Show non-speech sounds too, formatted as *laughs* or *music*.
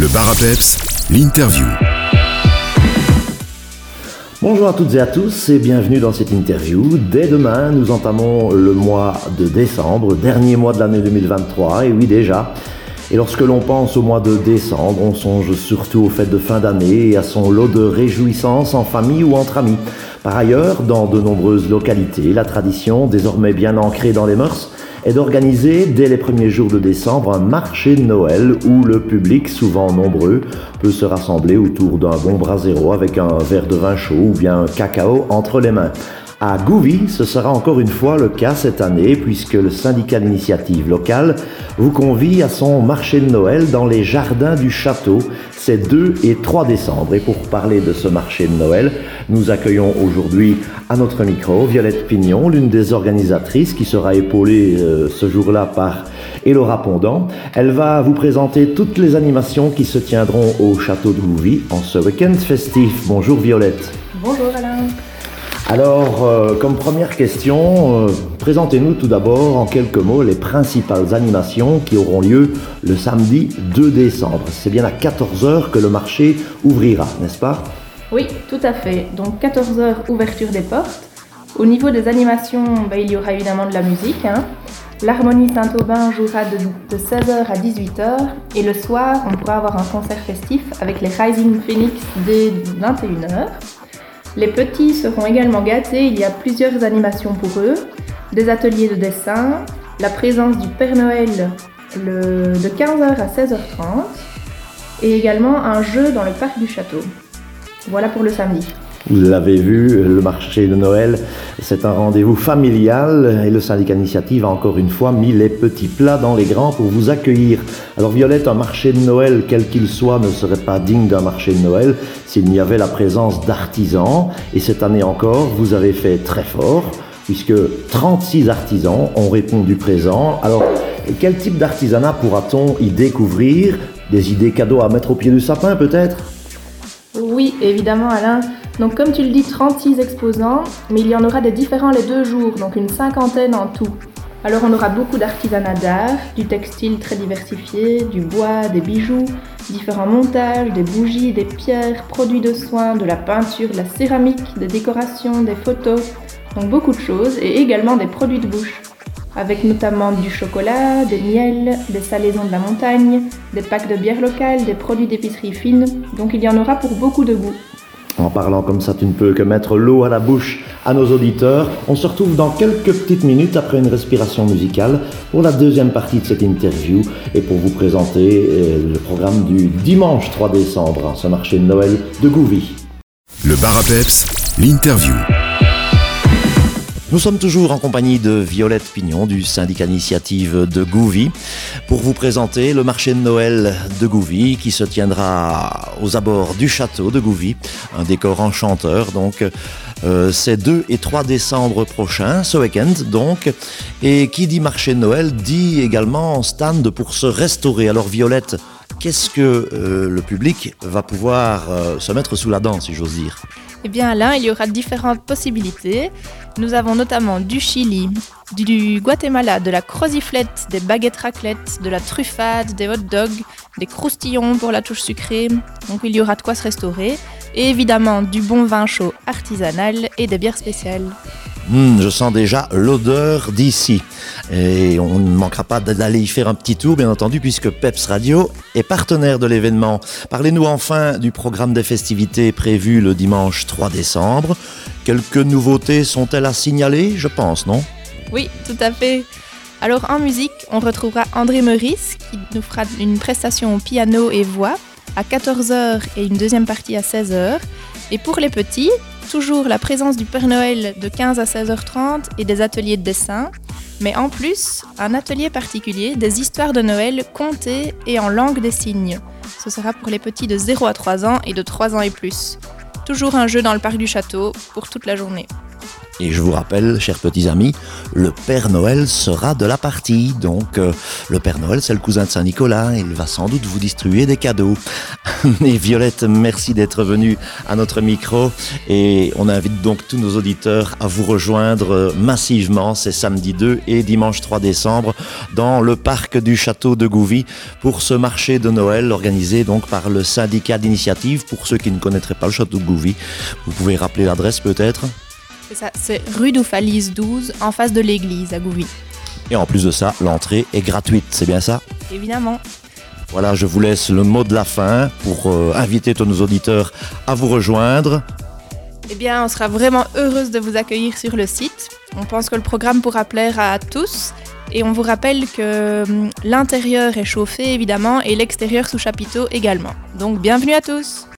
Le bar à l'interview. Bonjour à toutes et à tous et bienvenue dans cette interview. Dès demain, nous entamons le mois de décembre, dernier mois de l'année 2023, et oui déjà. Et lorsque l'on pense au mois de décembre, on songe surtout aux fêtes de fin d'année et à son lot de réjouissances en famille ou entre amis. Par ailleurs, dans de nombreuses localités, la tradition, désormais bien ancrée dans les mœurs, est d'organiser dès les premiers jours de décembre un marché de Noël où le public, souvent nombreux, peut se rassembler autour d'un bon brasero avec un verre de vin chaud ou bien un cacao entre les mains. À Gouvy, ce sera encore une fois le cas cette année puisque le syndicat d'initiative locale vous convie à son marché de Noël dans les jardins du château. C'est 2 et 3 décembre. Et pour parler de ce marché de Noël, nous accueillons aujourd'hui à notre micro Violette Pignon, l'une des organisatrices qui sera épaulée euh, ce jour-là par Elora Pondant. Elle va vous présenter toutes les animations qui se tiendront au château de Gouvy en ce week-end festif. Bonjour Violette. Bonjour Alain. Alors, euh, comme première question, euh, présentez-nous tout d'abord en quelques mots les principales animations qui auront lieu le samedi 2 décembre. C'est bien à 14h que le marché ouvrira, n'est-ce pas? Oui, tout à fait. Donc 14h, ouverture des portes. Au niveau des animations, bah, il y aura évidemment de la musique. Hein. L'Harmonie Saint-Aubin jouera de, de 16h à 18h et le soir, on pourra avoir un concert festif avec les Rising Phoenix dès 21h. Les petits seront également gâtés, il y a plusieurs animations pour eux, des ateliers de dessin, la présence du Père Noël de 15h à 16h30 et également un jeu dans le parc du château. Voilà pour le samedi. Vous l'avez vu, le marché de Noël, c'est un rendez-vous familial et le syndicat initiative a encore une fois mis les petits plats dans les grands pour vous accueillir. Alors Violette, un marché de Noël, quel qu'il soit, ne serait pas digne d'un marché de Noël s'il n'y avait la présence d'artisans. Et cette année encore, vous avez fait très fort puisque 36 artisans ont répondu présent. Alors, quel type d'artisanat pourra-t-on y découvrir? Des idées cadeaux à mettre au pied du sapin peut-être? Oui, évidemment Alain. Donc comme tu le dis, 36 exposants, mais il y en aura des différents les deux jours, donc une cinquantaine en tout. Alors on aura beaucoup d'artisanat d'art, du textile très diversifié, du bois, des bijoux, différents montages, des bougies, des pierres, produits de soins, de la peinture, de la céramique, des décorations, des photos, donc beaucoup de choses, et également des produits de bouche, avec notamment du chocolat, des miels, des salaisons de la montagne, des packs de bière locale, des produits d'épicerie fine, donc il y en aura pour beaucoup de goûts. En parlant comme ça, tu ne peux que mettre l'eau à la bouche à nos auditeurs. On se retrouve dans quelques petites minutes après une respiration musicale pour la deuxième partie de cette interview et pour vous présenter euh, le programme du dimanche 3 décembre, ce marché de Noël de Gouvy. Le bar à peps, l'interview. Nous sommes toujours en compagnie de Violette Pignon du syndicat initiative de Gouvy pour vous présenter le marché de Noël de Gouvy qui se tiendra aux abords du château de Gouvy, un décor enchanteur donc euh, c'est 2 et 3 décembre prochain, ce week-end donc. Et qui dit marché de Noël dit également stand pour se restaurer. Alors Violette, qu'est-ce que euh, le public va pouvoir euh, se mettre sous la dent, si j'ose dire? Eh bien Alain, il y aura différentes possibilités. Nous avons notamment du Chili, du Guatemala, de la croziflette, des baguettes raclette, de la truffade, des hot dogs, des croustillons pour la touche sucrée. Donc il y aura de quoi se restaurer. Et évidemment du bon vin chaud artisanal et des bières spéciales. Mmh, je sens déjà l'odeur d'ici. Et on ne manquera pas d'aller y faire un petit tour, bien entendu, puisque Peps Radio est partenaire de l'événement. Parlez-nous enfin du programme des festivités prévu le dimanche 3 décembre. Quelques nouveautés sont-elles à signaler, je pense, non? Oui, tout à fait. Alors en musique, on retrouvera André Meurice qui nous fera une prestation piano et voix à 14h et une deuxième partie à 16h. Et pour les petits, toujours la présence du Père Noël de 15 à 16h30 et des ateliers de dessin, mais en plus, un atelier particulier des histoires de Noël contées et en langue des signes. Ce sera pour les petits de 0 à 3 ans et de 3 ans et plus. Toujours un jeu dans le parc du château pour toute la journée. Et je vous rappelle, chers petits amis, le Père Noël sera de la partie. Donc, euh, le Père Noël, c'est le cousin de Saint-Nicolas. Il va sans doute vous distribuer des cadeaux. *laughs* Et Violette, merci d'être venue à notre micro. Et on invite donc tous nos auditeurs à vous rejoindre massivement ces samedi 2 et dimanche 3 décembre dans le parc du château de Gouvy pour ce marché de Noël organisé donc par le syndicat d'initiative. Pour ceux qui ne connaîtraient pas le château de Gouvy, vous pouvez rappeler l'adresse peut-être C'est ça, c'est rue d'Oufalise 12 en face de l'église à Gouvy. Et en plus de ça, l'entrée est gratuite, c'est bien ça? Évidemment. Voilà, je vous laisse le mot de la fin pour euh, inviter tous nos auditeurs à vous rejoindre. Eh bien, on sera vraiment heureuse de vous accueillir sur le site. On pense que le programme pourra plaire à tous. Et on vous rappelle que hum, l'intérieur est chauffé évidemment et l'extérieur sous chapiteau également. Donc bienvenue à tous